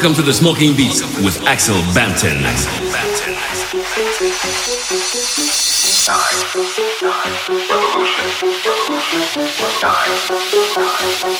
Welcome to the Smoking Beats with Axel Banton. Revolution. Revolution.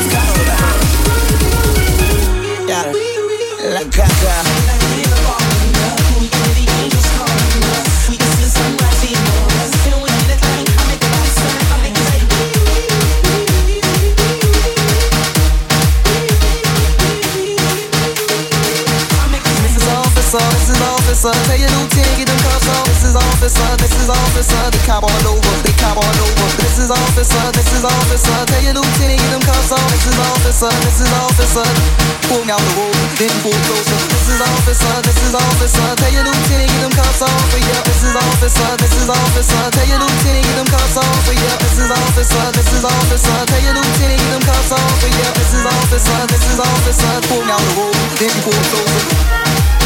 officer. Tell you routine, get them cuffs on. Oh, this is officer, this is officer. they cop all over, they cop all over. This is officer, this is officer. Tell you routine, get them cuffs on. Oh, this is officer, this is officer. Pull me out the road, then pull closer. This is officer, this is officer. Tell you routine, get them cuffs on oh, for you. This is officer, this is officer. Tell you routine, get them cuffs on for you. This is officer, this is officer. Tell you routine, get them cuffs on for you. This is officer, this is officer. Pull me out the road, then pull closer.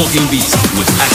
Smoking Beats with